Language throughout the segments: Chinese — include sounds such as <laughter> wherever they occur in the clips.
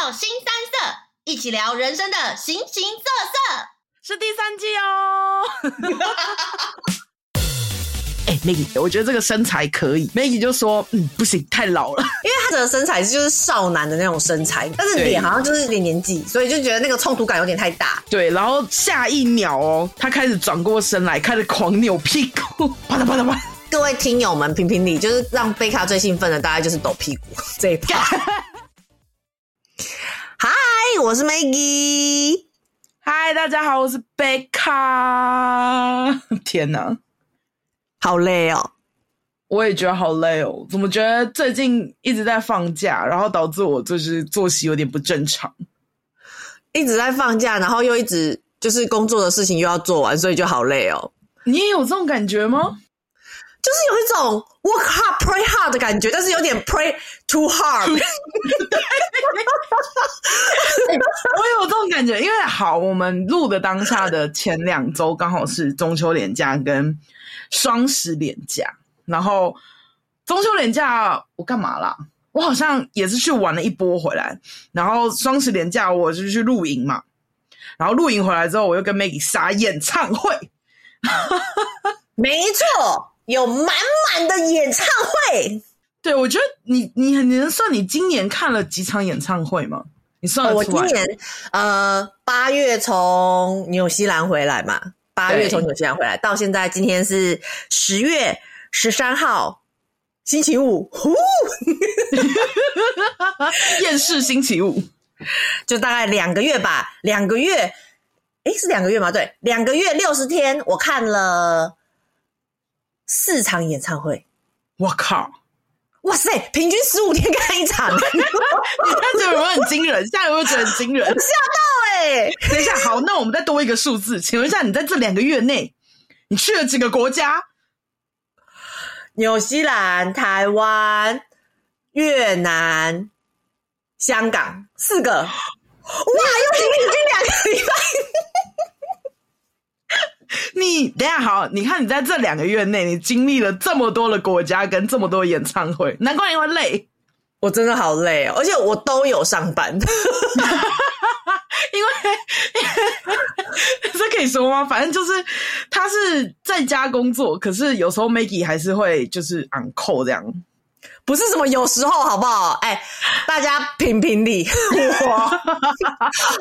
到新三色，一起聊人生的形形色色，是第三季哦。<laughs> 哎、欸、，Maggie，我觉得这个身材可以。Maggie 就说：“嗯，不行，太老了。<laughs> ”因为他的身材就是少男的那种身材，但是脸好像就是有点年纪，所以就觉得那个冲突感有点太大。对，然后下一秒哦，他开始转过身来，开始狂扭屁股，<laughs> 啪嗒啪嗒啪。各位听友们，评评理，就是让贝卡最兴奋的大概就是抖屁股这一趴。嗨，我是 Maggie。嗨，大家好，我是贝卡。<laughs> 天哪，好累哦！我也觉得好累哦。怎么觉得最近一直在放假，然后导致我就是作息有点不正常？一直在放假，然后又一直就是工作的事情又要做完，所以就好累哦。你也有这种感觉吗？就是有一种 work hard play hard 的感觉，但是有点 pray too hard。我有这种感觉，因为好，我们录的当下的前两周刚好是中秋连假跟双十连假，然后中秋连假我干嘛啦？我好像也是去玩了一波回来，然后双十连假我就去露营嘛，然后露营回来之后，我又跟 Maggie 杀演唱会，<laughs> 没错。有满满的演唱会，对，我觉得你你你能算你今年看了几场演唱会吗？你算？我今年呃八月从纽西兰回来嘛，八月从纽西兰回来到现在，今天是十月十三号星期五，呼，<laughs> 厌世星期五，就大概两个月吧，两个月，诶，是两个月吗？对，两个月六十天，我看了。四场演唱会，我靠！哇塞，平均十五天看一场，<laughs> 你看这有没有很惊人？现在有没有觉得很惊人？吓到哎、欸！等一下，好，那我们再多一个数字，请问一下，你在这两个月内，你去了几个国家？纽西兰、台湾、越南、香港，四个。哇，又平均两个礼拜。<laughs> 你等下好，你看你在这两个月内，你经历了这么多的国家跟这么多演唱会，难怪你会累。我真的好累哦，而且我都有上班，<laughs> 因为 <laughs> 这可以说吗？反正就是他是在家工作，可是有时候 Maggie 还是会就是 on call 这样，不是什么有时候好不好？哎，大家评评理，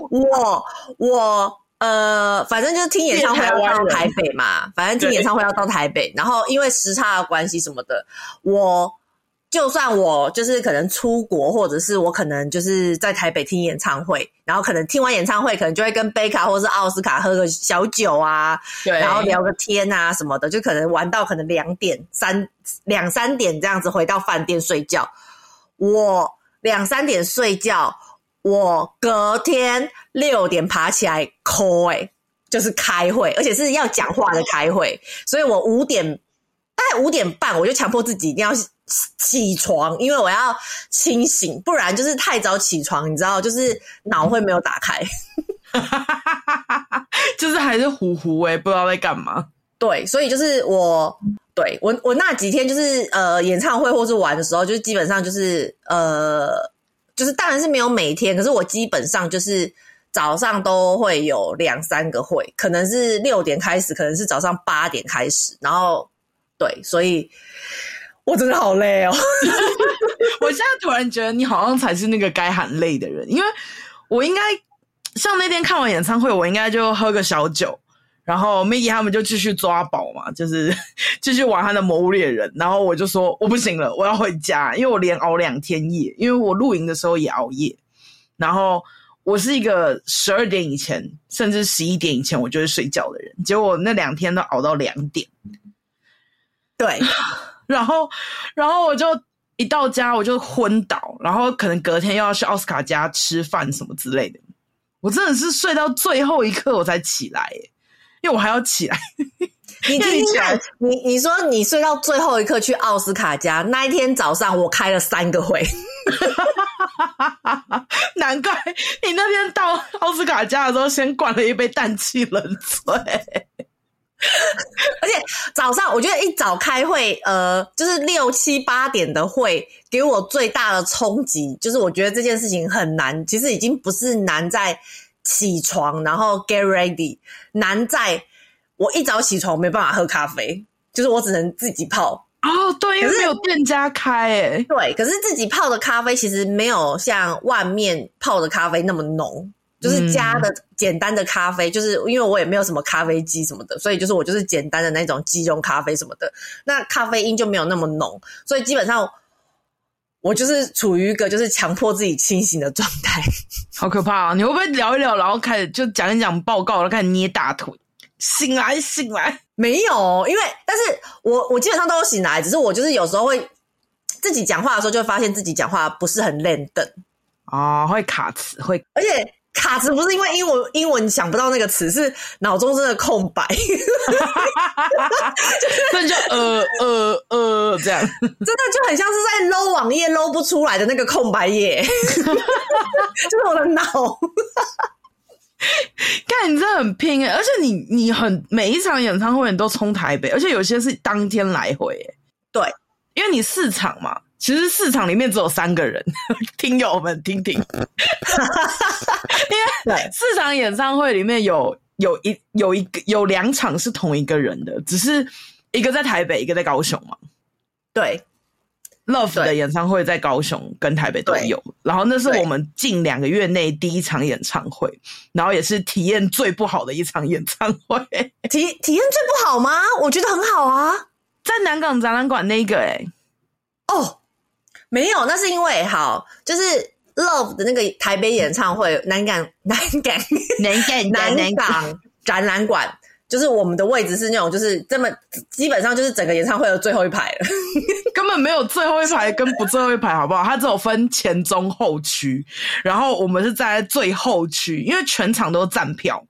我我我。呃，反正就是听演唱会要到台北嘛，反正听演唱会要到台北，然后因为时差的关系什么的，我就算我就是可能出国，或者是我可能就是在台北听演唱会，然后可能听完演唱会，可能就会跟贝卡或是奥斯卡喝个小酒啊，对，然后聊个天啊什么的，就可能玩到可能两点三两三点这样子回到饭店睡觉，我两三点睡觉。我隔天六点爬起来 call 欸，就是开会，而且是要讲话的开会，所以我五点大概五点半我就强迫自己一定要起床，因为我要清醒，不然就是太早起床，你知道，就是脑会没有打开，<laughs> 就是还是糊糊欸，不知道在干嘛。<laughs> 对，所以就是我对我我那几天就是呃演唱会或是玩的时候，就是基本上就是呃。就是当然是没有每天，可是我基本上就是早上都会有两三个会，可能是六点开始，可能是早上八点开始，然后对，所以我真的好累哦。<laughs> 我现在突然觉得你好像才是那个该喊累的人，因为我应该像那天看完演唱会，我应该就喝个小酒。然后 Maggie 他们就继续抓宝嘛，就是 <laughs> 继续玩他的魔物猎人。然后我就说我不行了，我要回家，因为我连熬两天夜，因为我露营的时候也熬夜。然后我是一个十二点以前，甚至十一点以前我就会睡觉的人，结果那两天都熬到两点。对，<laughs> 然后然后我就一到家我就昏倒，然后可能隔天又要去奥斯卡家吃饭什么之类的。我真的是睡到最后一刻我才起来。因为我还要起来，你 <laughs> 听听看，你你说你睡到最后一刻去奥斯卡家那一天早上，我开了三个会，<laughs> 难怪你那天到奥斯卡家的时候，先灌了一杯氮气冷萃。而且早上我觉得一早开会，呃，就是六七八点的会，给我最大的冲击就是我觉得这件事情很难。其实已经不是难在起床，然后 get ready，难在我一早起床没办法喝咖啡，就是我只能自己泡。哦，对，因为没有店家开，诶对，可是自己泡的咖啡其实没有像外面泡的咖啡那么浓。就是加的简单的咖啡，嗯、就是因为我也没有什么咖啡机什么的，所以就是我就是简单的那种即溶咖啡什么的，那咖啡因就没有那么浓，所以基本上我就是处于一个就是强迫自己清醒的状态，<laughs> 好可怕啊！你会不会聊一聊，然后开始就讲一讲报告，然后开始捏大腿？醒来，醒来，没有，因为但是我我基本上都有醒来，只是我就是有时候会自己讲话的时候，就会发现自己讲话不是很练等啊，会卡词，会而且。卡词不是因为英文英文想不到那个词，是脑中真的空白，所以就呃呃呃这样，真的就很像是在捞网页捞不出来的那个空白页，<laughs> 就是我的脑。看你真的很拼诶，而且你你很每一场演唱会你都冲台北，而且有些是当天来回诶。对，因为你四场嘛。其实市场里面只有三个人，<laughs> 听友们听听，<laughs> 因为四场演唱会里面有有一有一个有两场是同一个人的，只是一个在台北，一个在高雄嘛。对，Love 的演唱会在高雄跟台北都有，然后那是我们近两个月内第一场演唱会，然后也是体验最不好的一场演唱会。<laughs> 体体验最不好吗？我觉得很好啊，在南港展览馆那个哎、欸，哦。没有，那是因为好，就是 Love 的那个台北演唱会，<laughs> 南港南港南港南港展览馆，就是我们的位置是那种，就是这么基本上就是整个演唱会的最后一排了，<laughs> 根本没有最后一排跟不最后一排，好不好？它只有分前中后区，然后我们是站在最后区，因为全场都站票，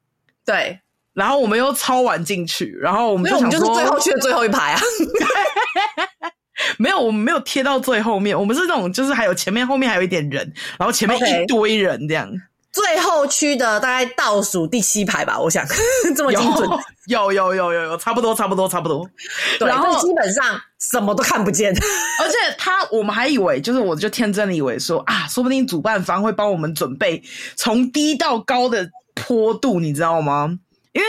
对，然后我们又超晚进去，然后我们就想说，我们就是最后区的最后一排啊。<laughs> <laughs> 没有，我们没有贴到最后面。我们是那种，就是还有前面、后面还有一点人，然后前面一堆人这样。Okay. 最后区的大概倒数第七排吧，我想 <laughs> 这么精准。有有有有有，差不多差不多差不多。对，然后基本上什么都看不见。<laughs> 而且他，我们还以为，就是我就天真的以为说啊，说不定主办方会帮我们准备从低到高的坡度，你知道吗？因为。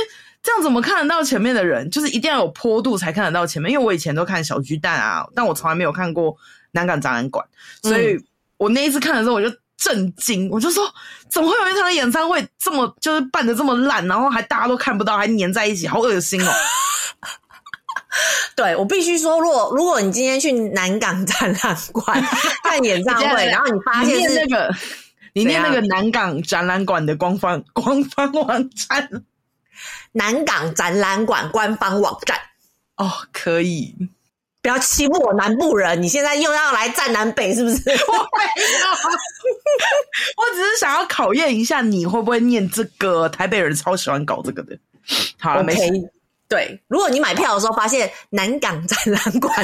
这样怎么看得到前面的人？就是一定要有坡度才看得到前面。因为我以前都看小巨蛋啊，但我从来没有看过南港展览馆，所以我那一次看的时候我就震惊，我就说怎么会有一场演唱会这么就是办的这么烂，然后还大家都看不到，还粘在一起，好恶心哦！<laughs> 对，我必须说，如果如果你今天去南港展览馆看演唱会，<laughs> 然后你发现是那个你念那个南港展览馆的官方官方网站。南港展览馆官方网站哦，可以，不要欺负我南部人！你现在又要来站南北，是不是？<laughs> 我没有，我只是想要考验一下你会不会念这个。台北人超喜欢搞这个的。好了，okay, 没事。对，如果你买票的时候发现南港展览馆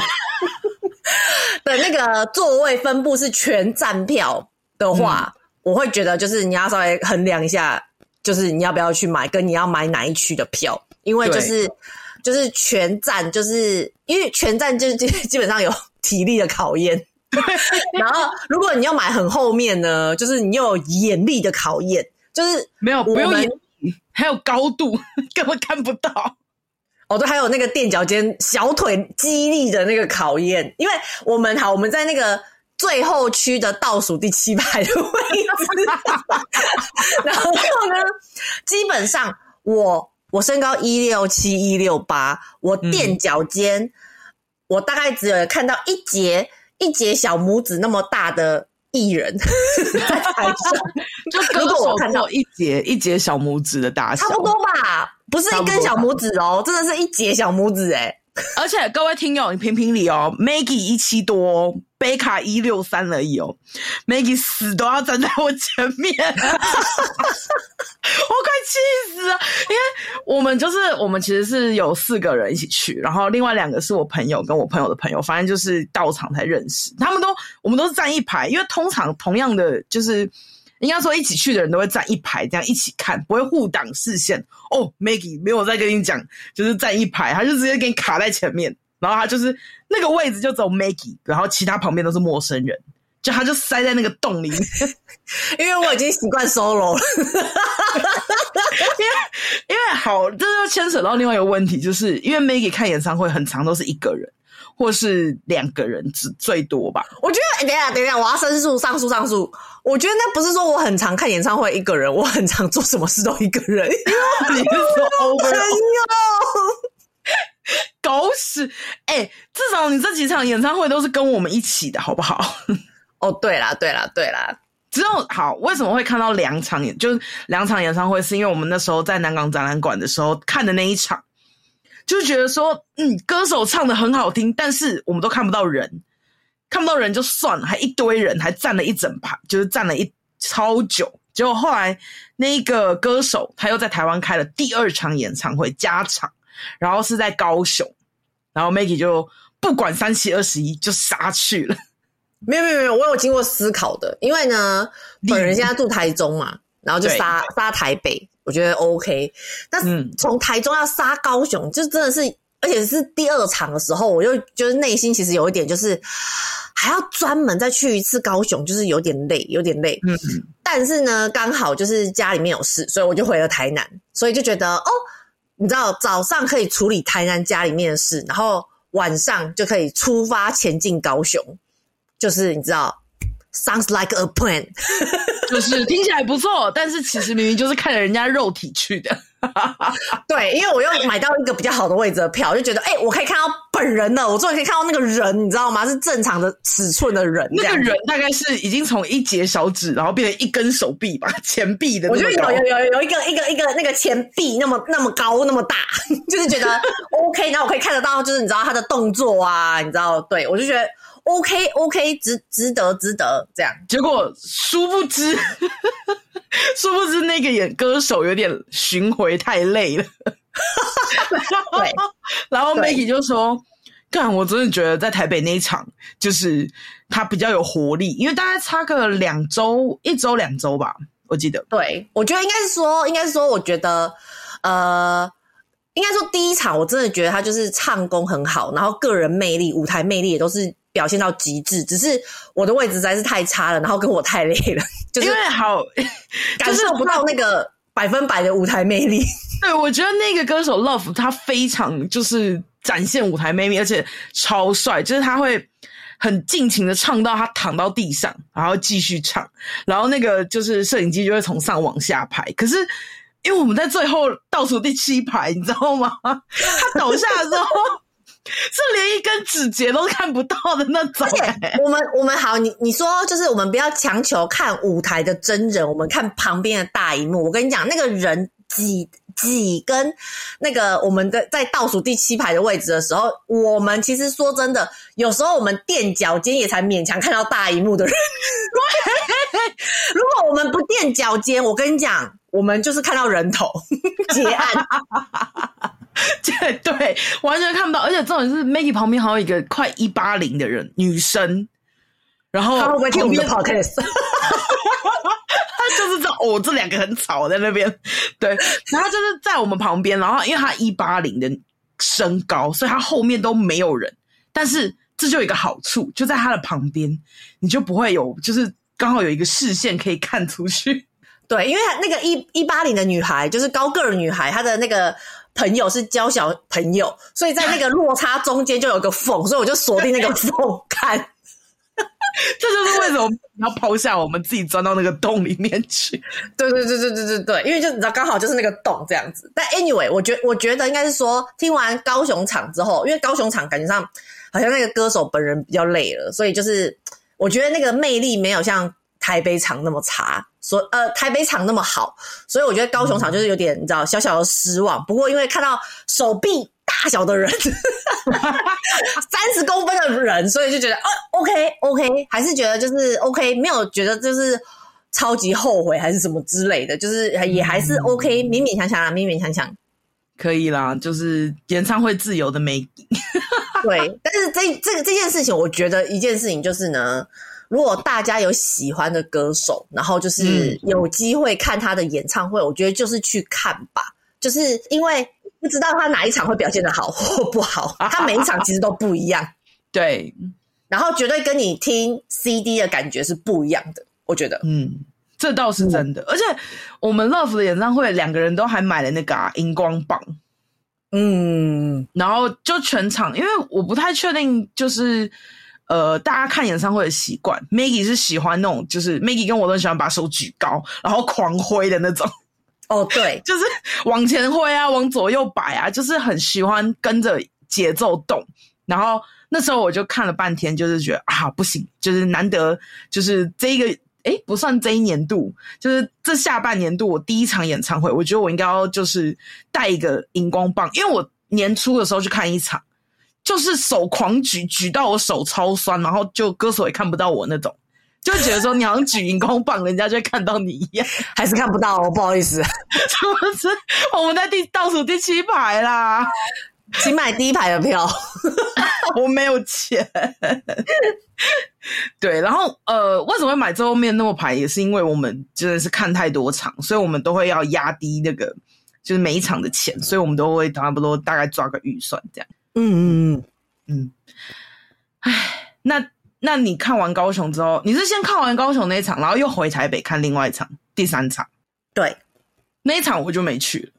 <laughs> 的那个座位分布是全站票的话，嗯、我会觉得就是你要稍微衡量一下。就是你要不要去买，跟你要买哪一区的票，因为就是就是全站，就是因为全站就基 <laughs> 基本上有体力的考验。<laughs> 然后如果你要买很后面呢，就是你又有眼力的考验，就是没有不用眼，还有高度 <laughs> 根本看不到。哦，对，还有那个垫脚尖、小腿肌力的那个考验，因为我们好，我们在那个。最后区的倒数第七排的位置，<laughs> 然后呢，基本上我我身高一六七一六八，我垫脚尖，嗯、我大概只有看到一节一节小拇指那么大的艺人 <laughs> 在台上，就如果我看到一节一节小拇指的大小，差不多吧，不是一根小拇指哦，真的是一节小拇指诶 <laughs> 而且各位听友，你评评理哦，Maggie 一七多，贝卡一六三而已哦，Maggie 死都要站在我前面，<laughs> 我快气死了！因为我们就是我们其实是有四个人一起去，然后另外两个是我朋友跟我朋友的朋友，反正就是到场才认识，他们都我们都是站一排，因为通常同样的就是。应该说一起去的人都会站一排，这样一起看，不会互挡视线。哦，Maggie 没有再跟你讲，就是站一排，他就直接给你卡在前面，然后他就是那个位置就只有 Maggie，然后其他旁边都是陌生人，就他就塞在那个洞里面，<laughs> 因为我已经习惯 solo 了，<laughs> 因为因为好，这就牵扯到另外一个问题，就是因为 Maggie 看演唱会很长都是一个人。或是两个人最最多吧。我觉得，等一下，等一下，我要申诉，上诉，上诉。我觉得那不是说我很常看演唱会一个人，我很常做什么事都一个人。<laughs> 你是说 over？朋友，狗屎！哎、欸，至少你这几场演唱会都是跟我们一起的，好不好？<laughs> 哦，对啦，对啦，对啦。只有好，为什么会看到两场演？就是两场演唱会，是因为我们那时候在南港展览馆的时候看的那一场。就觉得说，嗯，歌手唱的很好听，但是我们都看不到人，看不到人就算了，还一堆人，还站了一整排，就是站了一超久。结果后来那个歌手他又在台湾开了第二场演唱会加场，然后是在高雄，然后 Maggie 就不管三七二十一就杀去了。没有没有没有，我有经过思考的，因为呢，本人现在住台中嘛，然后就杀杀台北。我觉得 OK，但是从台中要杀高雄，嗯、就真的是，而且是第二场的时候，我就就是内心其实有一点，就是还要专门再去一次高雄，就是有点累，有点累。嗯，但是呢，刚好就是家里面有事，所以我就回了台南，所以就觉得哦，你知道早上可以处理台南家里面的事，然后晚上就可以出发前进高雄，就是你知道，sounds like a plan。<laughs> 就是听起来不错，但是其实明明就是看着人家肉体去的。<laughs> 对，因为我又买到一个比较好的位置的票，就觉得哎、欸，我可以看到本人了，我终于可以看到那个人，你知道吗？是正常的尺寸的人。那个人大概是已经从一节小指，然后变成一根手臂吧，前臂的。我觉得有有有有一个一个一个那个前臂那么那么高那么大，<laughs> 就是觉得 OK，然后我可以看得到，就是你知道他的动作啊，你知道？对，我就觉得。OK OK，值值得值得这样。结果殊不知，殊不知那个演歌手有点巡回太累了。对，然后 Maggie 就说：“干，我真的觉得在台北那一场，就是他比较有活力，因为大概差个两周，一周两周吧，我记得。”对，我觉得应该是说，应该是说，我觉得，呃，应该说第一场我真的觉得他就是唱功很好，然后个人魅力、舞台魅力也都是。表现到极致，只是我的位置实在是太差了，然后跟我太累了，<laughs> 就是因为好 <laughs> 感受不到那个百分百的舞台魅力。<laughs> 对，我觉得那个歌手 Love 他非常就是展现舞台魅力，而且超帅，就是他会很尽情的唱到他躺到地上，然后继续唱，然后那个就是摄影机就会从上往下拍。可是因为我们在最后倒数第七排，你知道吗？他倒下的时候。是连一根指节都看不到的那种。我们我们好，你你说就是我们不要强求看舞台的真人，我们看旁边的大荧幕。我跟你讲，那个人挤挤跟那个我们的在倒数第七排的位置的时候，我们其实说真的，有时候我们垫脚尖也才勉强看到大荧幕的人。<laughs> 如果我们不垫脚尖，我跟你讲，我们就是看到人头 <laughs> 结案。<laughs> 对对，完全看不到，而且重点是 Maggie 旁边还有一个快一八零的人，女生，然后他会不会听我们的 podcast？<laughs> 他就是知道哦，这两个很吵在那边，对，然后就是在我们旁边，然后因为他一八零的身高，所以他后面都没有人，但是这就有一个好处，就在他的旁边，你就不会有，就是刚好有一个视线可以看出去，对，因为那个一一八零的女孩就是高个儿女孩，她的那个。朋友是娇小朋友，所以在那个落差中间就有个缝，所以我就锁定那个缝看。<laughs> 这就是为什么要抛下我们自己钻到那个洞里面去。对对对对对对对，因为就你知道刚好就是那个洞这样子。但 anyway，我觉我觉得应该是说，听完高雄场之后，因为高雄场感觉上好像那个歌手本人比较累了，所以就是我觉得那个魅力没有像台北场那么差。所呃，台北场那么好，所以我觉得高雄场就是有点、嗯、你知道小小的失望。不过因为看到手臂大小的人，<laughs> 三十公分的人，所以就觉得啊，OK OK，还是觉得就是 OK，没有觉得就是超级后悔还是什么之类的，就是也还是 OK，勉勉强强啊，勉勉强强可以啦，就是演唱会自由的美。<laughs> 对，但是这这个这件事情，我觉得一件事情就是呢。如果大家有喜欢的歌手，然后就是有机会看他的演唱会，我觉得就是去看吧，就是因为不知道他哪一场会表现的好或不好，<laughs> 他每一场其实都不一样。对，然后绝对跟你听 CD 的感觉是不一样的，我觉得，嗯，这倒是真的。嗯、而且我们 Love 的演唱会，两个人都还买了那个荧、啊、光棒。嗯，然后就全场，因为我不太确定，就是呃，大家看演唱会的习惯。Maggie 是喜欢那种，就是 Maggie 跟我都喜欢把手举高，然后狂挥的那种。哦，对，<laughs> 就是往前挥啊，往左右摆啊，就是很喜欢跟着节奏动。然后那时候我就看了半天，就是觉得啊，不行，就是难得，就是这一个，诶，不算这一年度，就是这下半年度我第一场演唱会，我觉得我应该要就是带一个荧光棒，因为我年初的时候去看一场，就是手狂举，举到我手超酸，然后就歌手也看不到我那种，就觉得说你好像举荧光棒，人家就会看到你一样，<laughs> 还是看不到哦，不好意思，是不是？我们在第倒数第七排啦。请买第一排的票，<laughs> 我没有钱。<laughs> 对，然后呃，为什么会买最后面那么排？也是因为我们真的是看太多场，所以我们都会要压低那个就是每一场的钱，所以我们都会差不多大概抓个预算这样。嗯嗯嗯嗯。唉，那那你看完高雄之后，你是先看完高雄那一场，然后又回台北看另外一场第三场？对，那一场我就没去了。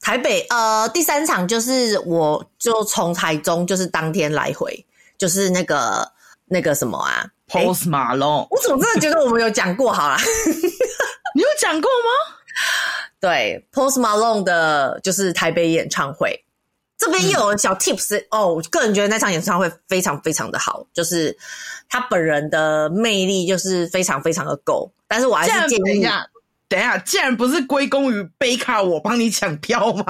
台北呃，第三场就是我就从台中就是当天来回，就是那个那个什么啊，Post Malone。我怎么真的觉得我们有讲过？好啦，<laughs> 你有讲过吗？对，Post Malone 的就是台北演唱会，这边又有小 tips、哦。我个人觉得那场演唱会非常非常的好，就是他本人的魅力就是非常非常的够，但是我还是建议。等一下，既然不是归功于贝卡，我帮你抢票吗？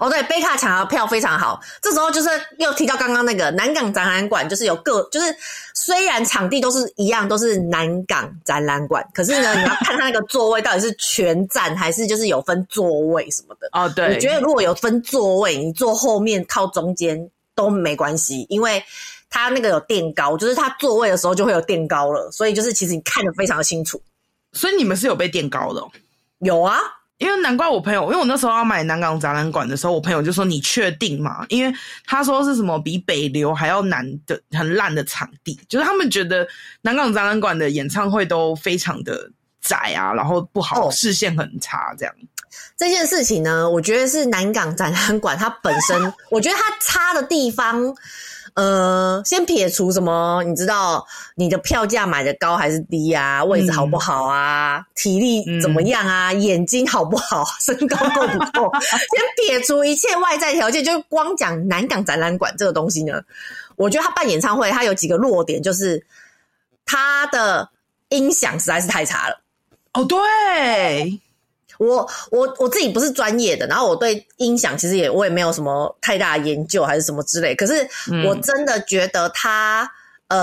哦，对，贝卡抢的票非常好。这时候就是又提到刚刚那个南港展览馆，就是有各，就是虽然场地都是一样，都是南港展览馆，可是呢，你要看它那个座位到底是全站还是就是有分座位什么的。哦，对，我觉得如果有分座位，你坐后面靠中间都没关系，因为它那个有垫高，就是它座位的时候就会有垫高了，所以就是其实你看得非常的清楚。所以你们是有被垫高的？哦，有啊，因为难怪我朋友，因为我那时候要买南港展览馆的时候，我朋友就说：“你确定吗？”因为他说是什么比北流还要难的很烂的场地，就是他们觉得南港展览馆的演唱会都非常的窄啊，然后不好，视线很差，这样。这件事情呢，我觉得是南港展览馆它本身，我觉得它差的地方。呃，先撇除什么，你知道你的票价买的高还是低啊？位置好不好啊？嗯、体力怎么样啊？眼睛好不好？身高够不够？先撇除一切外在条件，就光讲南港展览馆这个东西呢，<laughs> 我觉得他办演唱会，他有几个弱点，就是他的音响实在是太差了。哦，对。我我我自己不是专业的，然后我对音响其实也我也没有什么太大研究还是什么之类，可是我真的觉得它、嗯、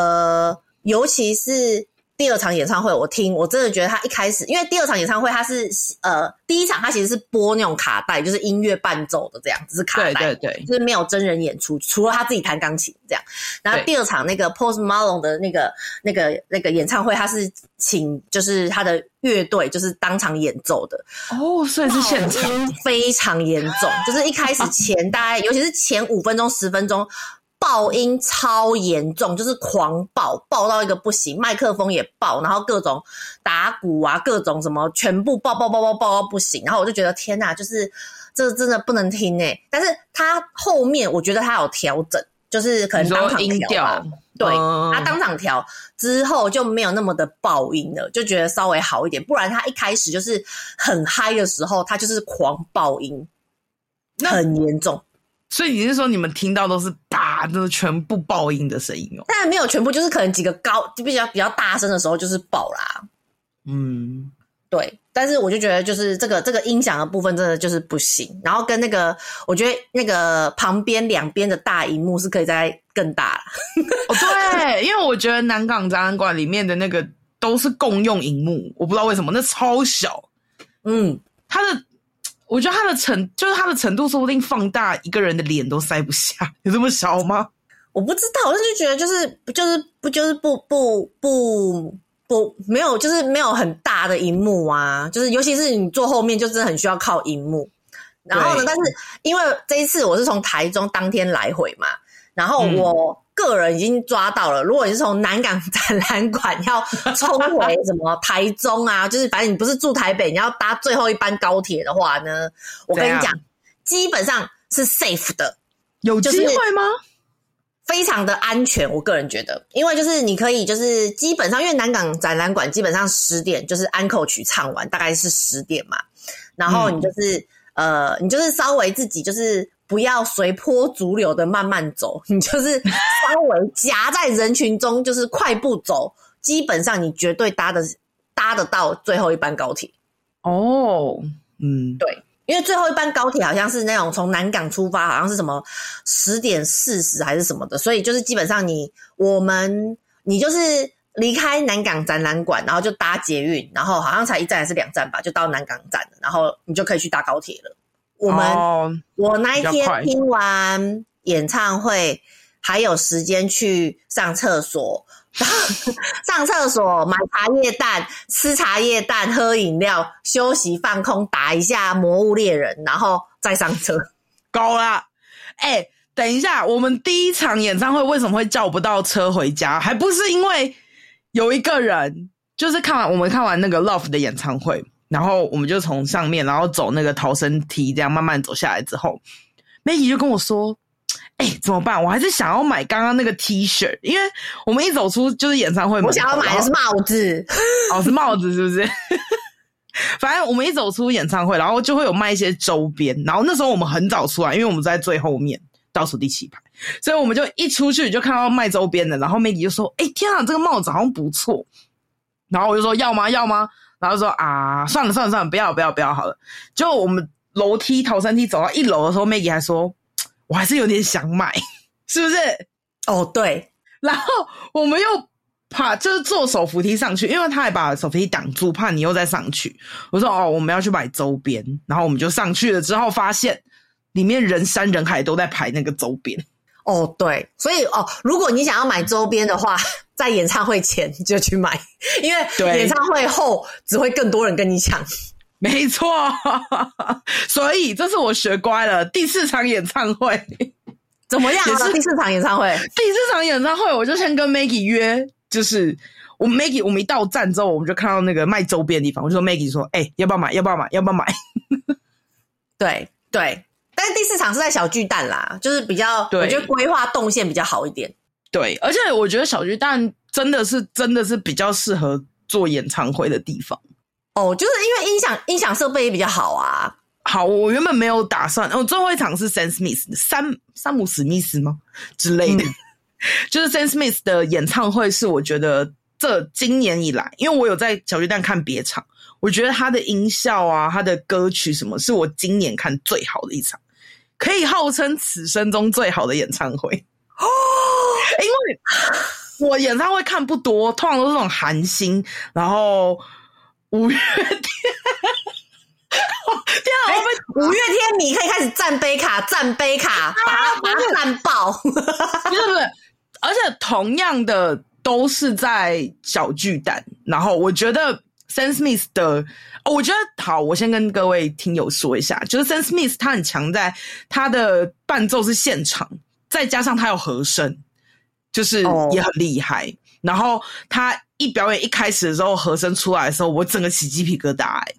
呃，尤其是。第二场演唱会，我听，我真的觉得他一开始，因为第二场演唱会他是呃，第一场他其实是播那种卡带，就是音乐伴奏的这样，只是卡带，对对对，就是没有真人演出，除了他自己弹钢琴这样。然后第二场那个 Post Malone 的那个那个那个演唱会，他是请就是他的乐队就是当场演奏的哦，所以是现场非常严重，就是一开始前大概，尤其是前五分钟十分钟。爆音超严重，就是狂爆，爆到一个不行，麦克风也爆，然后各种打鼓啊，各种什么全部爆爆爆爆爆到不行，然后我就觉得天哪，就是这真的不能听诶。但是他后面我觉得他有调整，就是可能当场调，对，他当场调之后就没有那么的爆音了，就觉得稍微好一点。不然他一开始就是很嗨的时候，他就是狂爆音，很严重。所以你是说你们听到都是叭，都是全部爆音的声音哦？当然没有全部，就是可能几个高就比较比较大声的时候就是爆啦。嗯，对。但是我就觉得就是这个这个音响的部分真的就是不行。然后跟那个我觉得那个旁边两边的大荧幕是可以再更大了。<laughs> 哦，对，因为我觉得南港展览馆里面的那个都是共用荧幕，我不知道为什么那超小。嗯，它的。我觉得它的程就是它的程度，说不定放大一个人的脸都塞不下，有这么小吗？我不知道，我就觉得就是不就是不就是不不不不没有就是没有很大的荧幕啊，就是尤其是你坐后面就是很需要靠荧幕。然后呢，但是因为这一次我是从台中当天来回嘛，然后我个人已经抓到了，如果你是从南港展览馆要冲回什么台中啊，就是反正你不是住台北，你要搭最后一班高铁的话呢，我跟你讲，基本上是 safe 的，有机会吗？非常的安全，我个人觉得，因为就是你可以就是基本上，因为南港展览馆基本上十点就是安口曲唱完，大概是十点嘛，然后你就是、嗯、呃，你就是稍微自己就是不要随波逐流的慢慢走，你就是稍微夹在人群中，就是快步走，基本上你绝对搭的搭得到最后一班高铁。哦，嗯，对。因为最后一班高铁好像是那种从南港出发，好像是什么十点四十还是什么的，所以就是基本上你我们你就是离开南港展览馆，然后就搭捷运，然后好像才一站还是两站吧，就到南港站了，然后你就可以去搭高铁了。我们、哦、我那一天听完演唱会，还有时间去上厕所。<laughs> 上厕所、买茶叶蛋、吃茶叶蛋、喝饮料、休息、放空、打一下《魔物猎人》，然后再上车。够了！哎、欸，等一下，我们第一场演唱会为什么会叫不到车回家？还不是因为有一个人，就是看完我们看完那个 Love 的演唱会，然后我们就从上面，然后走那个逃生梯，这样慢慢走下来之后，Maggie 就跟我说。哎、欸，怎么办？我还是想要买刚刚那个 T 恤，因为我们一走出就是演唱会，我想要买的是帽子，哦，是帽子，是不是？反正我们一走出演唱会，然后就会有卖一些周边。然后那时候我们很早出来，因为我们在最后面倒数第七排，所以我们就一出去就看到卖周边的。然后 Maggie 就说：“哎、欸，天啊，这个帽子好像不错。”然后我就说：“要吗？要吗？”然后说：“啊，算了算了算了，不要不要不要好了。”就我们楼梯逃生梯走到一楼的时候，Maggie 还说。我还是有点想买，<laughs> 是不是？哦，对。然后我们又怕，就是坐手扶梯上去，因为他还把手扶梯挡住，怕你又再上去。我说哦，我们要去买周边，然后我们就上去了。之后发现里面人山人海，都在排那个周边。哦，对。所以哦，如果你想要买周边的话，在演唱会前就去买，因为演唱会后只会更多人跟你抢。<laughs> 没错，<laughs> 所以这是我学乖了。第四场演唱会 <laughs> 怎么样？也是第四场演唱会。第四场演唱会，我就先跟 Maggie 约，就是我 Maggie，我们一到站之后，我们就看到那个卖周边的地方，我就说 Maggie 说：“哎、欸，要不要买？要不要买？要不要买？”对对，但是第四场是在小巨蛋啦，就是比较，我觉得规划动线比较好一点。对，而且我觉得小巨蛋真的是真的是比较适合做演唱会的地方。哦，就是因为音响音响设备也比较好啊。好，我原本没有打算。哦，最后一场是 Sam Smith 山山姆史密斯吗之类的？嗯、<laughs> 就是 Sam Smith 的演唱会是我觉得这今年以来，因为我有在小巨蛋看别场，我觉得他的音效啊，他的歌曲什么，是我今年看最好的一场，可以号称此生中最好的演唱会哦。因为我演唱会看不多，通常都是那种韩星，然后。五月天，天啊！我们五月天，你可以开始站杯卡，站杯卡，把它把它占爆，不是不是？而且同样的都是在小巨蛋，然后我觉得 Sam Smith 的哦，我觉得好，我先跟各位听友说一下，就是 Sam Smith 他很强在他的伴奏是现场，再加上他有和声，就是也很厉害。Oh. 然后他一表演一开始的时候，和声出来的时候，我整个起鸡皮疙瘩哎！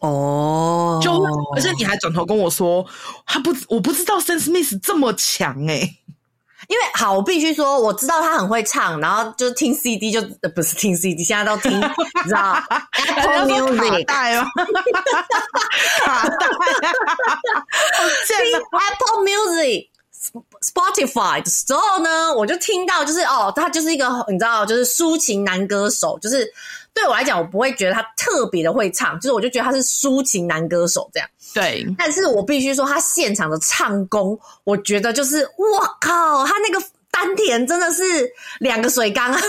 哦，就而且你还转头跟我说，他不，我不知道 Sam Smith 这么强哎！因为好，我必须说，我知道他很会唱，然后就听 CD 就呃不是听 CD，现在都听，<laughs> 你知道 Apple <laughs> Music 卡带哦，卡带。<laughs> 听 Apple Music。Spotify 的时候呢，我就听到就是哦，他就是一个你知道，就是抒情男歌手，就是对我来讲，我不会觉得他特别的会唱，就是我就觉得他是抒情男歌手这样。对，但是我必须说，他现场的唱功，我觉得就是我靠，他那个丹田真的是两个水缸啊，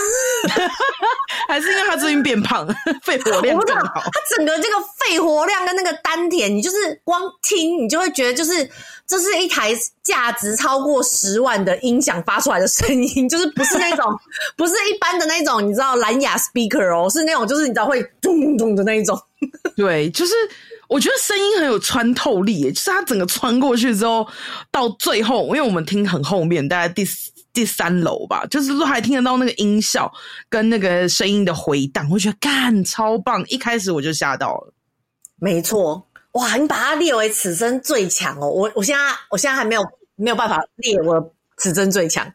<laughs> 还是因为他最近变胖，<laughs> 肺活量更好。他整个这个肺活量跟那个丹田，你就是光听，你就会觉得就是这是一台价值超过十万的音响发出来的声音，<laughs> 就是不是那种不是一般的那种，你知道蓝牙 speaker 哦，是那种就是你知道会咚咚的那一种。对，就是我觉得声音很有穿透力，就是它整个穿过去之后，到最后，因为我们听很后面，大概第四。第三楼吧，就是说还听得到那个音效跟那个声音的回荡，我觉得干超棒。一开始我就吓到了，没错，哇，你把它列为此生最强哦！我我现在我现在还没有没有办法列我此生最强，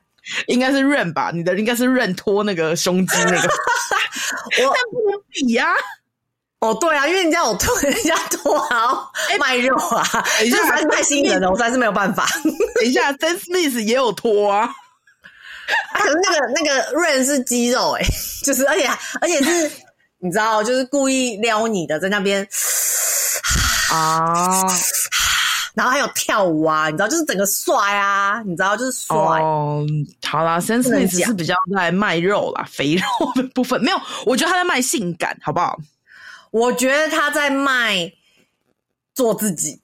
应该是 Rain 吧？你的应该是 Rain 拖那个胸肌那个，<laughs> 我 <laughs> 但不能比呀、啊。哦，对啊，因为人家有拖，人家拖好卖肉啊，这实在是太吸引人了，我实在是没有办法。等一下，Sam Smith 也有拖啊。可是那个那个 Rain 是肌肉哎、欸，就是而且而且是，你知道，就是故意撩你的，在那边啊，然后还有跳舞啊，你知道，就是整个帅啊，你知道，就是帅。哦，好啦，Sam Smith 是比较在卖肉啦，肥肉的部分没有，我觉得他在卖性感，好不好？我觉得他在卖做自己。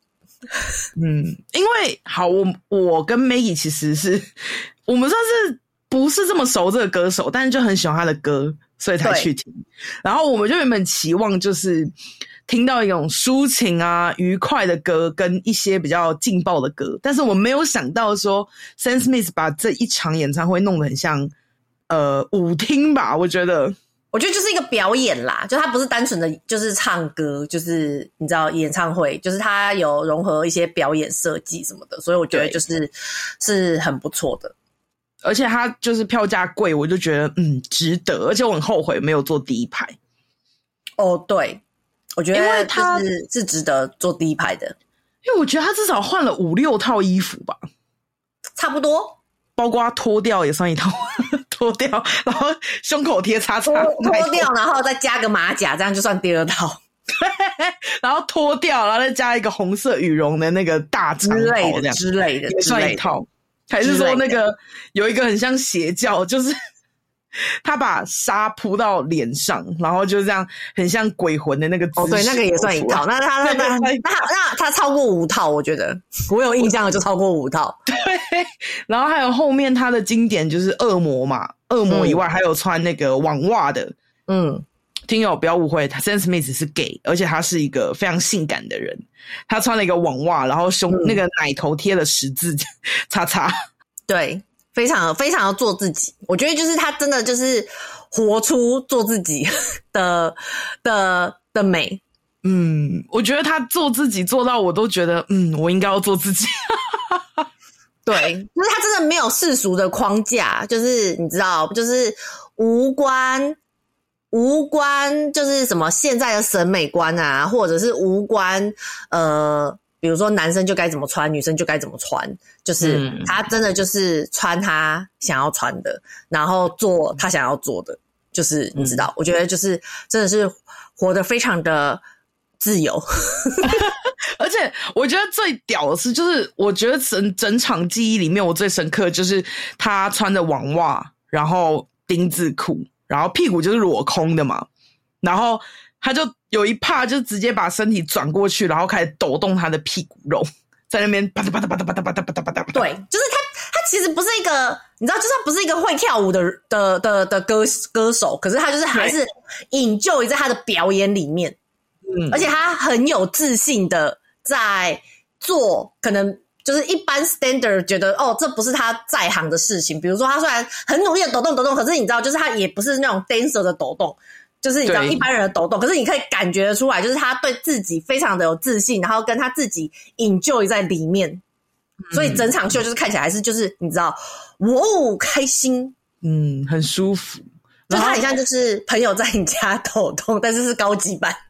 嗯，因为好，我我跟 Maggie 其实是我们算是。不是这么熟这个歌手，但是就很喜欢他的歌，所以才去听。然后我们就原本期望就是听到一种抒情啊、愉快的歌，跟一些比较劲爆的歌。但是我没有想到说，Sam Smith 把这一场演唱会弄得很像呃舞厅吧？我觉得，我觉得就是一个表演啦，就他不是单纯的就是唱歌，就是你知道演唱会，就是他有融合一些表演设计什么的，所以我觉得就是是很不错的。而且它就是票价贵，我就觉得嗯值得，而且我很后悔没有坐第一排。哦，对，我觉得因为他是是值得坐第一排的，因为我觉得他至少换了五六套衣服吧，差不多，包括脱掉也算一套，<laughs> 脱掉，然后胸口贴叉叉，脱 <laughs> 掉，然后再加个马甲，这样就算第二套。对，<laughs> 然后脱掉，然后再加一个红色羽绒的那个大长袍，这样之类的，也算一套。还是说那个有一个很像邪教，就是 <laughs> 他把沙铺到脸上，然后就这样很像鬼魂的那个姿势。哦，对，那个也算一套。那他 <laughs> 那那那那他超过五套，我觉得 <laughs> 我有印象的就超过五套。对，然后还有后面他的经典就是恶魔嘛，恶魔以外还有穿那个网袜的，嗯。听友不要误会，他 Sam Smith 是 gay，而且他是一个非常性感的人。他穿了一个网袜，然后胸、嗯、那个奶头贴了十字 <laughs> 叉叉，对，非常非常要做自己。我觉得就是他真的就是活出做自己 <laughs> 的的的美。嗯，我觉得他做自己做到我都觉得，嗯，我应该要做自己。<laughs> 对，就是他真的没有世俗的框架，就是你知道，就是无关。无关就是什么现在的审美观啊，或者是无关呃，比如说男生就该怎么穿，女生就该怎么穿，就是他真的就是穿他想要穿的，然后做他想要做的，就是你知道，我觉得就是真的是活得非常的自由，<laughs> 而且我觉得最屌的是，就是我觉得整整场记忆里面我最深刻就是他穿着网袜，然后丁字裤。然后屁股就是裸空的嘛，然后他就有一趴就直接把身体转过去，然后开始抖动他的屁股肉，在那边啪嗒啪嗒啪嗒啪嗒啪嗒啪嗒啪嗒。对，就是他，他其实不是一个，你知道，就算不是一个会跳舞的的的的歌歌手，可是他就是还是 enjoy 在他的表演里面，嗯，而且他很有自信的在做，可能。就是一般 standard 觉得哦，这不是他在行的事情。比如说，他虽然很努力的抖动抖动，可是你知道，就是他也不是那种 dancer 的抖动，就是你知道一般人的抖动。可是你可以感觉得出来，就是他对自己非常的有自信，然后跟他自己 enjoy 在里面，所以整场秀就是看起来还是就是你知道，哇哦，开心，嗯，很舒服。就他很像就是朋友在你家抖动，<laughs> 但是是高级版。<laughs>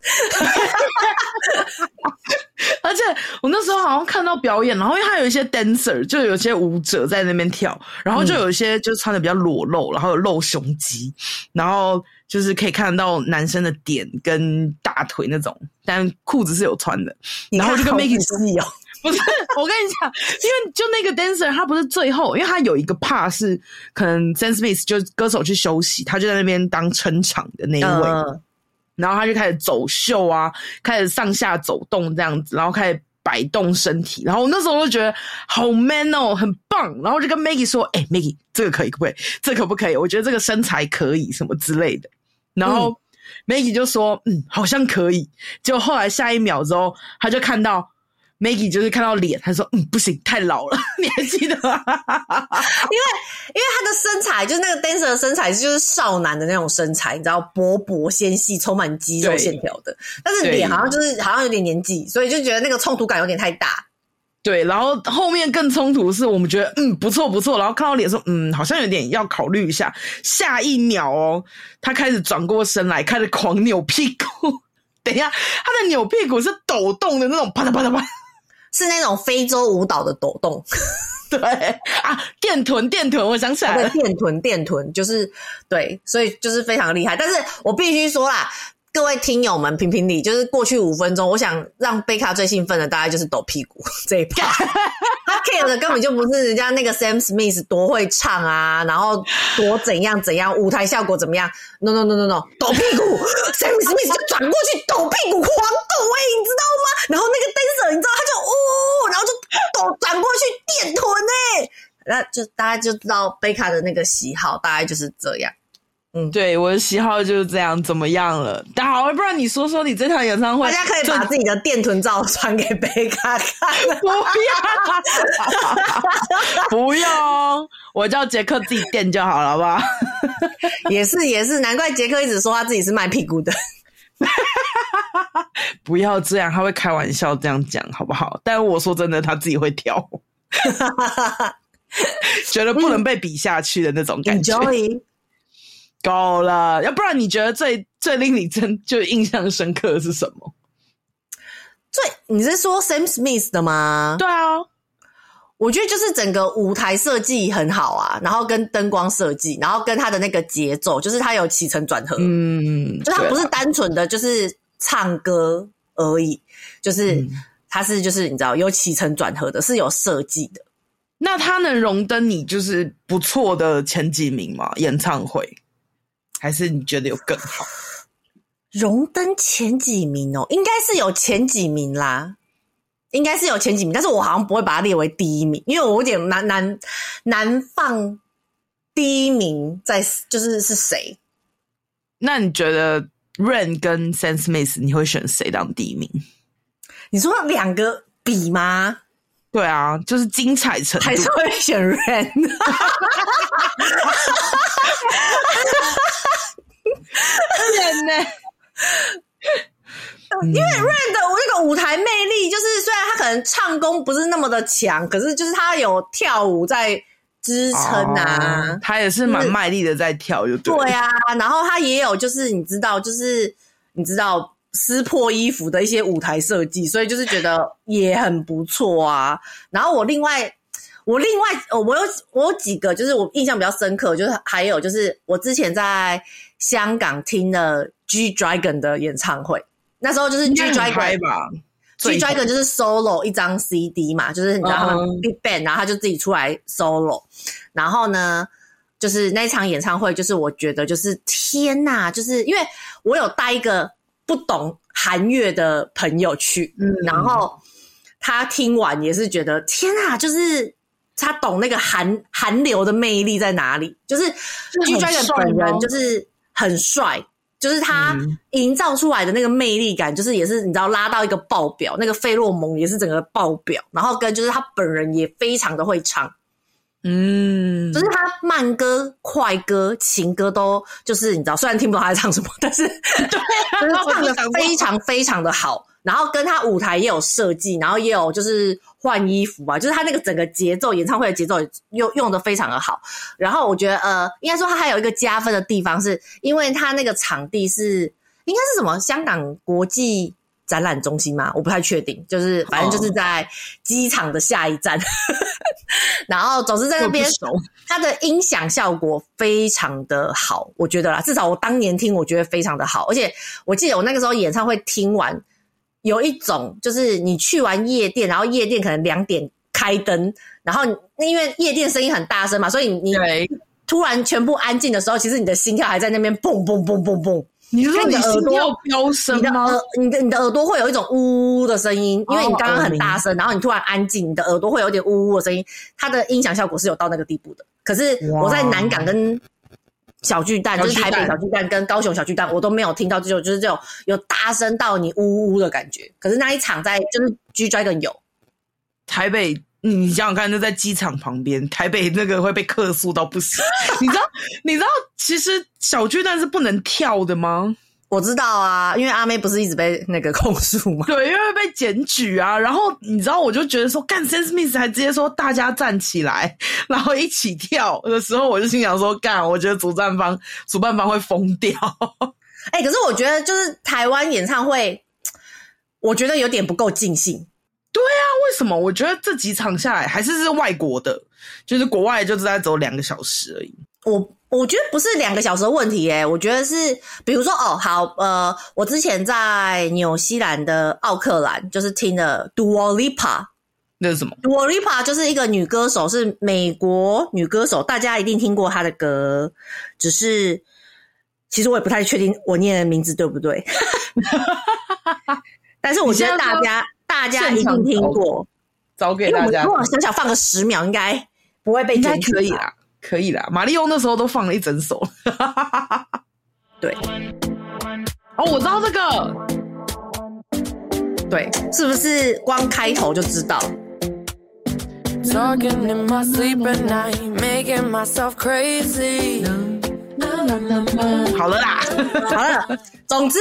而且我那时候好像看到表演，然后因为他有一些 dancer，就有些舞者在那边跳，然后就有一些就穿的比较裸露，然后有露胸肌，然后就是可以看到男生的点跟大腿那种，但裤子是有穿的。然后就跟 Maggie 说，不是，<laughs> 我跟你讲，因为就那个 dancer，他不是最后，因为他有一个 part 是可能 s a n Smith 就歌手去休息，他就在那边当撑场的那一位，嗯、然后他就开始走秀啊，开始上下走动这样子，然后开始摆动身体，然后我那时候就觉得好 man 哦，很棒，然后就跟 Maggie 说，哎、欸、，Maggie 这个可以可不可以？这个、可不可以？我觉得这个身材可以什么之类的，然后。嗯 Maggie 就说：“嗯，好像可以。”结果后来下一秒之后，他就看到 Maggie 就是看到脸，他说：“嗯，不行，太老了。<laughs> ”你还记得吗？因为因为他的身材就是那个 dancer 的身材，就是少男的那种身材，你知道，薄薄纤细，充满肌肉线条的。但是脸好像就是好像有点年纪，所以就觉得那个冲突感有点太大。对，然后后面更冲突的是，我们觉得嗯不错不错，然后看到脸说嗯好像有点要考虑一下。下一秒哦，他开始转过身来，开始狂扭屁股。<laughs> 等一下，他的扭屁股是抖动的那种，啪嗒啪嗒啪，是那种非洲舞蹈的抖动。<laughs> 对啊，电臀电臀，我想起来了，电臀电臀就是对，所以就是非常厉害。但是我必须说啦。各位听友们，评评理，就是过去五分钟，我想让贝卡最兴奋的大概就是抖屁股 <laughs> 这一趴。<laughs> 他 care 的根本就不是人家那个 Sam Smith 多会唱啊，然后多怎样怎样，舞台效果怎么样？No No No No No，抖屁股，Sam Smith 就转过去抖屁股，狂抖哎、欸，你知道吗？然后那个 dancer 你知道他就哦，然后就抖转过去电臀哎、欸，那就大家就知道贝卡的那个喜好大概就是这样。嗯，对，我的喜好就是这样，怎么样了？但好，不然你说说你这场演唱会，大家可以把自己的电臀照传给贝卡看。<laughs> 不要，不用，我叫杰克自己垫就好了，好不好？也是也是，难怪杰克一直说他自己是卖屁股的。<laughs> 不要这样，他会开玩笑这样讲，好不好？但我说真的，他自己会跳，<laughs> 觉得不能被比下去的那种感觉。Enjoy 够了，要不然你觉得最最令你真就印象深刻的是什么？最你是说 Sam Smith 的吗？对啊，我觉得就是整个舞台设计很好啊，然后跟灯光设计，然后跟他的那个节奏，就是他有起承转合，嗯，就他不是单纯的就是唱歌而已，就是他是就是你知道有起承转合的，是有设计的。那他能荣登你就是不错的前几名吗？演唱会？还是你觉得有更好？荣登前几名哦，应该是有前几名啦，应该是有前几名，但是我好像不会把它列为第一名，因为我有点难难难放第一名在就是是谁？那你觉得 Rain 跟 Sam Smith 你会选谁当第一名？你说两个比吗？对啊，就是精彩程度，还是会选 Rain。<laughs> 人呢？因为 Rain 的那个舞台魅力，就是虽然他可能唱功不是那么的强，可是就是他有跳舞在支撑啊、哦，他也是蛮卖力的在跳，就对。对啊，然后他也有就是你知道，就是你知道撕破衣服的一些舞台设计，所以就是觉得也很不错啊。然后我另外。我另外，我有我有几个，就是我印象比较深刻，就是还有就是我之前在香港听的 G Dragon 的演唱会，那时候就是 G Dragon 吧，G Dragon 就是 solo 一张 CD 嘛，就是你知道他们 Big Band，然后他就自己出来 solo，然后呢，就是那场演唱会，就是我觉得就是天呐，就是因为我有带一个不懂韩乐的朋友去，嗯，然后他听完也是觉得天啊，就是。他懂那个韩韩流的魅力在哪里？就是 G Dragon 本人就是很帅，就是他营造出来的那个魅力感，就是也是你知道拉到一个爆表，那个费洛蒙也是整个爆表，然后跟就是他本人也非常的会唱，嗯，就是他慢歌、快歌、情歌都就是你知道，虽然听不懂他在唱什么，但是 <laughs> 就是唱的非常非常的好。然后跟他舞台也有设计，然后也有就是换衣服啊，就是他那个整个节奏，演唱会的节奏用用的非常的好。然后我觉得呃，应该说他还有一个加分的地方，是因为他那个场地是应该是什么香港国际展览中心吗，我不太确定，就是反正就是在机场的下一站。哦、<laughs> 然后总是在那边，它的音响效果非常的好，我觉得啦，至少我当年听我觉得非常的好，而且我记得我那个时候演唱会听完。有一种就是你去完夜店，然后夜店可能两点开灯，然后因为夜店声音很大声嘛，所以你突然全部安静的时候，其实你的心跳还在那边蹦蹦蹦蹦蹦。你说你的耳朵飙升吗？你的你的耳朵会有一种呜呜的声音，因为你刚刚很大声，然后你突然安静，你的耳朵会有点呜呜的声音，它的音响效果是有到那个地步的。可是我在南港跟小巨蛋，就是台北小巨蛋跟高雄小巨蛋，我都没有听到这种就是这种有大声到你呜呜的感觉。可是那一场在就是 G Dragon 有台北。你想想看，就在机场旁边，台北那个会被客诉到不行。<laughs> 你知道？你知道其实小巨蛋是不能跳的吗？我知道啊，因为阿妹不是一直被那个控诉吗？对，因为被检举啊。然后你知道，我就觉得说，干 Sam Smith 还直接说大家站起来，然后一起跳的时候，我就心想说，干，我觉得主办方主办方会疯掉。哎、欸，可是我觉得就是台湾演唱会，我觉得有点不够尽兴。对啊，为什么？我觉得这几场下来还是是外国的，就是国外就是在走两个小时而已。我我觉得不是两个小时的问题，诶，我觉得是，比如说哦，好，呃，我之前在纽西兰的奥克兰就是听了 Dua Lipa，那是什么？Dua Lipa 就是一个女歌手，是美国女歌手，大家一定听过她的歌，只是其实我也不太确定我念的名字对不对，<laughs> 但是我觉得大家。大家一定听过，找给大家。如果想想放个十秒，应该不会被剪可以啦，可以啦。玛丽欧那时候都放了一整首。<laughs> 对，哦，我知道这个。对，是不是光开头就知道？<laughs> 好了啦，好了，总之。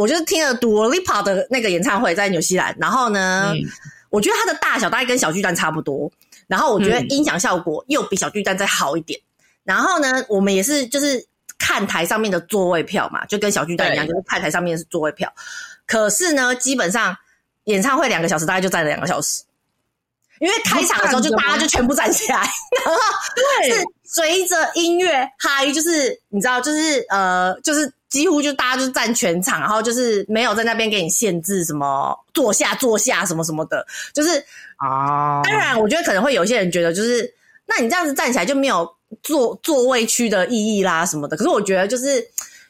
我就是听了 Dua Lipa 的那个演唱会，在纽西兰。然后呢，嗯、我觉得它的大小大概跟小巨蛋差不多。然后我觉得音响效果又比小巨蛋再好一点。嗯、然后呢，我们也是就是看台上面的座位票嘛，就跟小巨蛋一样，就是看台上面是座位票。可是呢，基本上演唱会两个小时，大概就站了两个小时。因为开场的时候，就大家就全部站起来，然后是随着音乐嗨，就是你知道，就是呃，就是几乎就大家就站全场，然后就是没有在那边给你限制什么坐下坐下什么什么的，就是啊。当然，我觉得可能会有些人觉得，就是那你这样子站起来就没有座座位区的意义啦什么的。可是我觉得，就是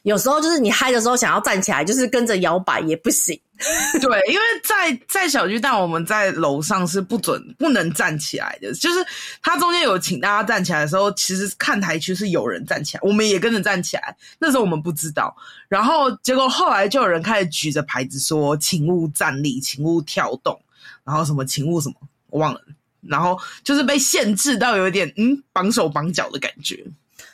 有时候就是你嗨的时候想要站起来，就是跟着摇摆也不行。<laughs> 对，因为在在小巨蛋，我们在楼上是不准不能站起来的。就是他中间有请大家站起来的时候，其实看台区是有人站起来，我们也跟着站起来。那时候我们不知道，然后结果后来就有人开始举着牌子说：“请勿站立，请勿跳动，然后什么请勿什么，我忘了。”然后就是被限制到有一点嗯绑手绑脚的感觉。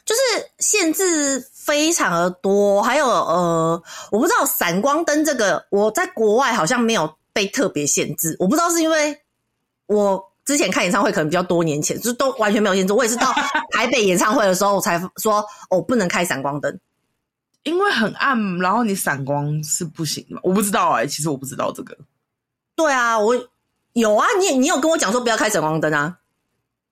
就是限制非常的多，还有呃，我不知道闪光灯这个，我在国外好像没有被特别限制，我不知道是因为我之前看演唱会可能比较多年前，就都完全没有限制。我也是到台北演唱会的时候我才说哦，不能开闪光灯，因为很暗，然后你闪光是不行的。我不知道哎、欸，其实我不知道这个。对啊，我有啊，你你有跟我讲说不要开闪光灯啊？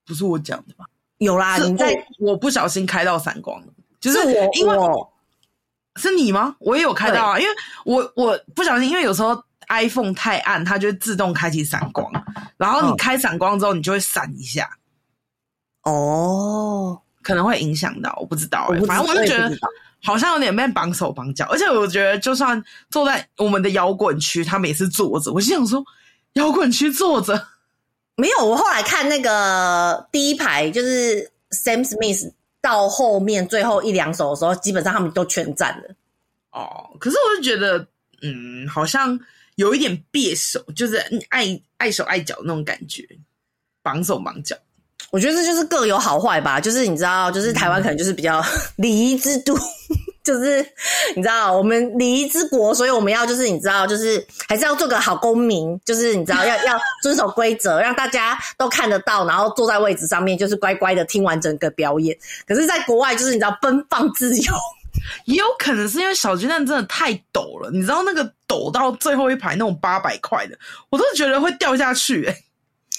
不是我讲的吧？有啦，你在我不小心开到闪光了，就是我，因为是你吗？我也有开到啊，因为我我不小心，因为有时候 iPhone 太暗，它就会自动开启闪光，然后你开闪光之后，你就会闪一下。哦，可能会影响到，我不知道反正我就觉得好像有点被绑手绑脚，而且我觉得就算坐在我们的摇滚区，他们也是坐着，我心想说摇滚区坐着。没有，我后来看那个第一排，就是 Sam Smith 到后面最后一两首的时候，基本上他们都全占了。哦，可是我就觉得，嗯，好像有一点别手，就是碍碍手碍脚那种感觉，绑手绑脚。我觉得这就是各有好坏吧，就是你知道，就是台湾可能就是比较 <laughs> 礼仪之都。就是你知道，我们礼仪之国，所以我们要就是你知道，就是还是要做个好公民，就是你知道要要遵守规则，让大家都看得到，然后坐在位置上面，就是乖乖的听完整个表演。可是，在国外就是你知道奔放自由，也有可能是因为小巨蛋真的太陡了，你知道那个陡到最后一排那种八百块的，我都觉得会掉下去诶、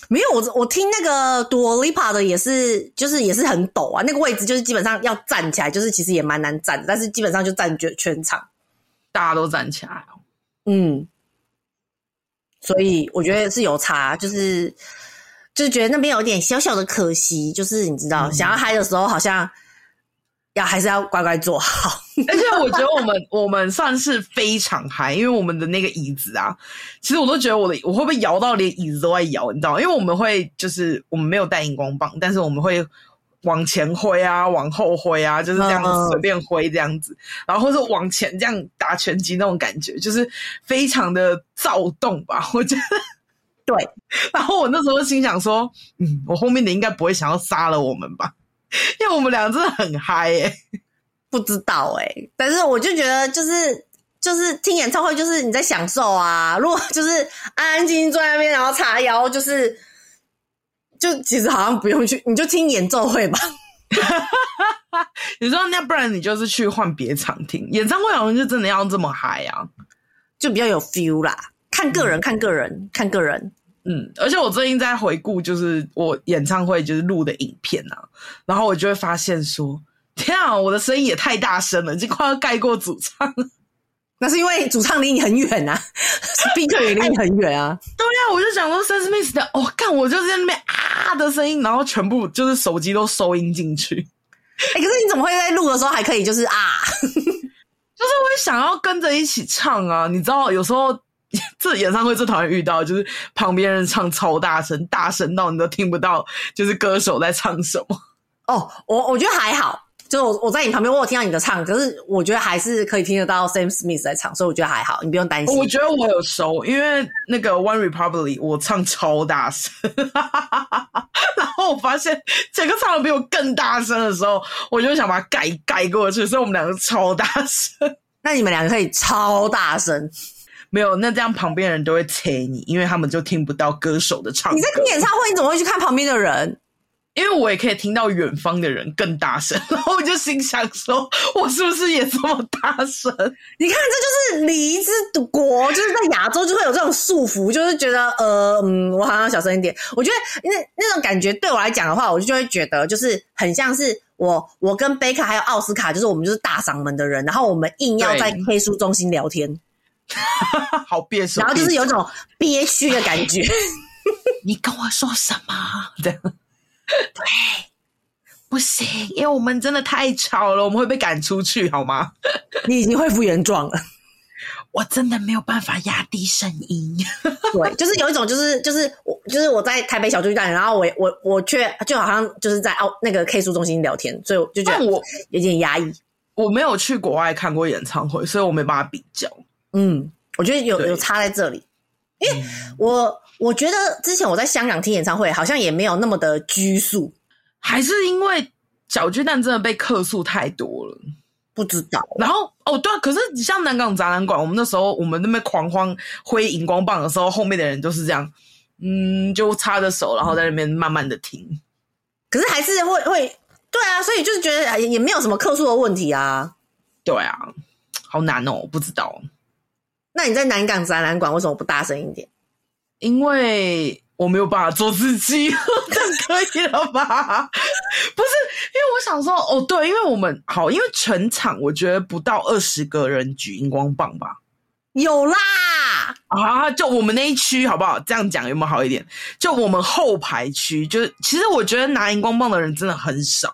没有，我我听那个 Dua Lipa 的也是，就是也是很陡啊。那个位置就是基本上要站起来，就是其实也蛮难站的，但是基本上就站全全场，大家都站起来。嗯，所以我觉得是有差，就是就是觉得那边有点小小的可惜，就是你知道，嗯、想要嗨的时候好像。要还是要乖乖坐好，<laughs> 而且我觉得我们我们算是非常嗨，因为我们的那个椅子啊，其实我都觉得我的我会不会摇到连椅子都在摇，你知道吗？因为我们会就是我们没有带荧光棒，但是我们会往前挥啊，往后挥啊，就是这样随便挥这样子，嗯、然后或者往前这样打拳击那种感觉，就是非常的躁动吧？我觉得对。<laughs> 然后我那时候心想说，嗯，我后面的应该不会想要杀了我们吧？<laughs> 因为我们俩真的很嗨耶、欸，不知道诶、欸，但是我就觉得就是就是听演唱会就是你在享受啊，如果就是安安静静坐在那边然后叉腰，就是就其实好像不用去，你就听演奏会吧。<laughs> 你说那不然你就是去换别场听演唱会，好像就真的要这么嗨啊，就比较有 feel 啦。看个人，看个人，看个人。嗯，而且我最近在回顾，就是我演唱会就是录的影片啊，然后我就会发现说，天啊，我的声音也太大声了，已经快要盖过主唱了。<laughs> 那是因为主唱离你很远啊，speaker 也离你很远啊。<laughs> 对呀、啊，我就想说，Sam Smith 的，哦，干我就是在那边啊的声音，然后全部就是手机都收音进去。哎、欸，可是你怎么会在录的时候还可以就是啊？<laughs> 就是会想要跟着一起唱啊，你知道，有时候。<laughs> 这演唱会最讨厌遇到就是旁边人唱超大声，大声到你都听不到，就是歌手在唱什么。哦，我我觉得还好，就我我在你旁边，我有听到你的唱，可是我觉得还是可以听得到 Sam Smith 在唱，所以我觉得还好，你不用担心。我觉得我有收，因为那个 One Republic 我唱超大声，<laughs> 然后我发现整个唱的比我更大声的时候，我就想把它盖盖过去，所以我们两个超大声。那你们两个可以超大声。没有，那这样旁边的人都会催你，因为他们就听不到歌手的唱歌。你在听演唱会，你怎么会去看旁边的人？因为我也可以听到远方的人更大声，<laughs> 然后我就心想说，我是不是也这么大声？你看，这就是礼仪之国，就是在亚洲就会有这种束缚，就是觉得呃嗯，我好像要小声一点。我觉得那那种感觉对我来讲的话，我就就会觉得就是很像是我我跟贝卡还有奥斯卡，就是我们就是大嗓门的人，然后我们硬要在 K 书中心聊天。<laughs> 好憋屈，然后就是有种憋屈的感觉。<laughs> 你跟我说什么？<laughs> 对，对，不行，因为我们真的太吵了，我们会被赶出去，好吗？你已经恢复原状了，我真的没有办法压低声音。对，就是有一种，就是就是我就是我在台北小巨蛋，然后我我我却就好像就是在澳那个 K 书中心聊天，所以我就觉得我有点压抑。我没有去国外看过演唱会，所以我没办法比较。嗯，我觉得有有差在这里，因为我我觉得之前我在香港听演唱会，好像也没有那么的拘束，还是因为小巨蛋真的被客诉太多了，不知道。然后哦，对啊，可是你像南港展览馆，我们那时候我们那边狂欢挥荧光棒的时候，后面的人都是这样，嗯，就插着手，然后在那边慢慢的听。可是还是会会，对啊，所以就是觉得也没有什么客诉的问题啊。对啊，好难哦，我不知道。那你在南港展览馆为什么不大声一点？因为我没有办法做自己，<laughs> 这样可以了吧？不是，因为我想说，哦，对，因为我们好，因为全场我觉得不到二十个人举荧光棒吧？有啦，啊，就我们那一区好不好？这样讲有没有好一点？就我们后排区，就是其实我觉得拿荧光棒的人真的很少，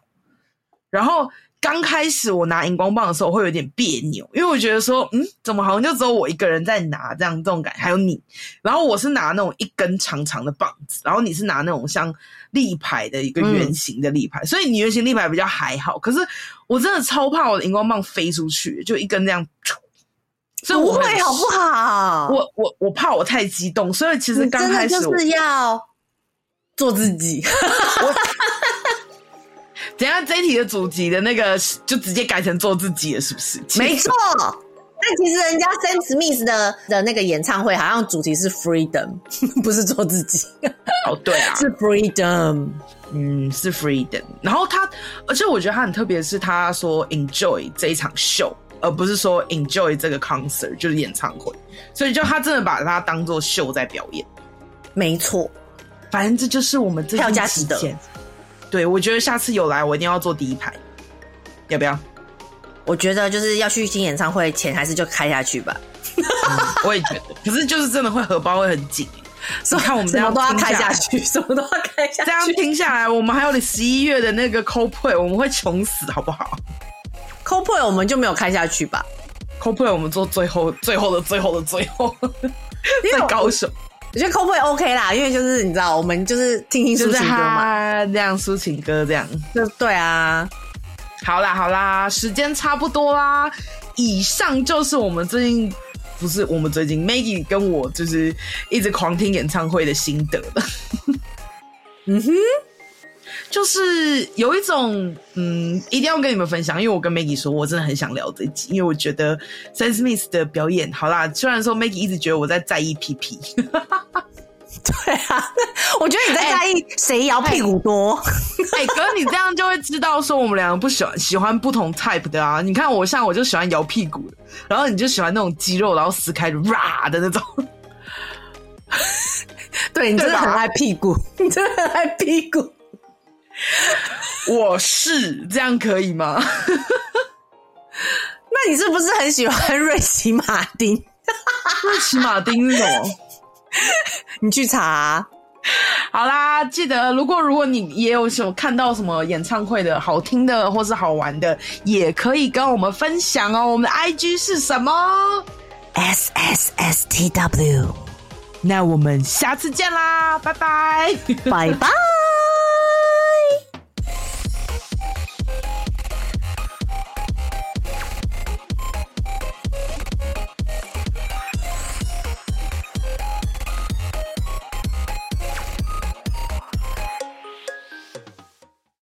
然后。刚开始我拿荧光棒的时候会有点别扭，因为我觉得说，嗯，怎么好像就只有我一个人在拿这样这种感觉，还有你，然后我是拿那种一根长长的棒子，然后你是拿那种像立牌的一个圆形的立牌，嗯、所以你圆形立牌比较还好。可是我真的超怕我的荧光棒飞出去，就一根这样，所以我会好不好？我我我怕我太激动，所以其实刚开始就是要做自己。<laughs> 我等下这一题的主题的那个就直接改成做自己了，是不是？没错。但其实人家 Sam Smith 的的那个演唱会好像主题是 freedom，<laughs> 不是做自己。哦，对啊，<laughs> 是 freedom，嗯，是 freedom。然后他，而且我觉得他很特别，是他说 enjoy 这一场秀，而不是说 enjoy 这个 concert，就是演唱会。所以就他真的把它当做秀在表演。没错，反正这就是我们这票价值得。对，我觉得下次有来，我一定要坐第一排，要不要？我觉得就是要去听演唱会前，还是就开下去吧。嗯，我也觉得，可是就是真的会荷包会很紧。所以看我们这样都要开下去，什么都要开下去。这样听下来，我们还有十一月的那个 Coldplay，我们会穷死，好不好？Coldplay 我们就没有开下去吧？Coldplay 我们做最后、最后的、最后的、最后，最高手。我觉得 Coldplay OK 啦，因为就是你知道，我们就是听听抒情歌嘛，这样抒情歌这样。就对啊，好啦好啦，时间差不多啦。以上就是我们最近。不是我们最近 Maggie 跟我就是一直狂听演唱会的心得了，嗯哼，就是有一种嗯，一定要跟你们分享，因为我跟 Maggie 说，我真的很想聊这集，因为我觉得 Sam Smith 的表演好啦，虽然说 Maggie 一直觉得我在在意屁屁。<laughs> 对啊，我觉得你在在意谁摇屁股多。哎、欸，哥、欸，你这样就会知道说我们两个不喜欢喜欢不同 type 的啊。你看我像我就喜欢摇屁股的，然后你就喜欢那种肌肉然后撕开的哇的那种。<laughs> 对，你真的很爱屁股，你真的很爱屁股。<laughs> 我是这样可以吗？<laughs> 那你是不是很喜欢瑞奇马丁？<laughs> 瑞奇马丁是什么？你去查啊，好啦，记得如果如果你也有什么看到什么演唱会的好听的或是好玩的，也可以跟我们分享哦。我们的 IG 是什么？S S S T W。那我们下次见啦，拜拜，拜拜。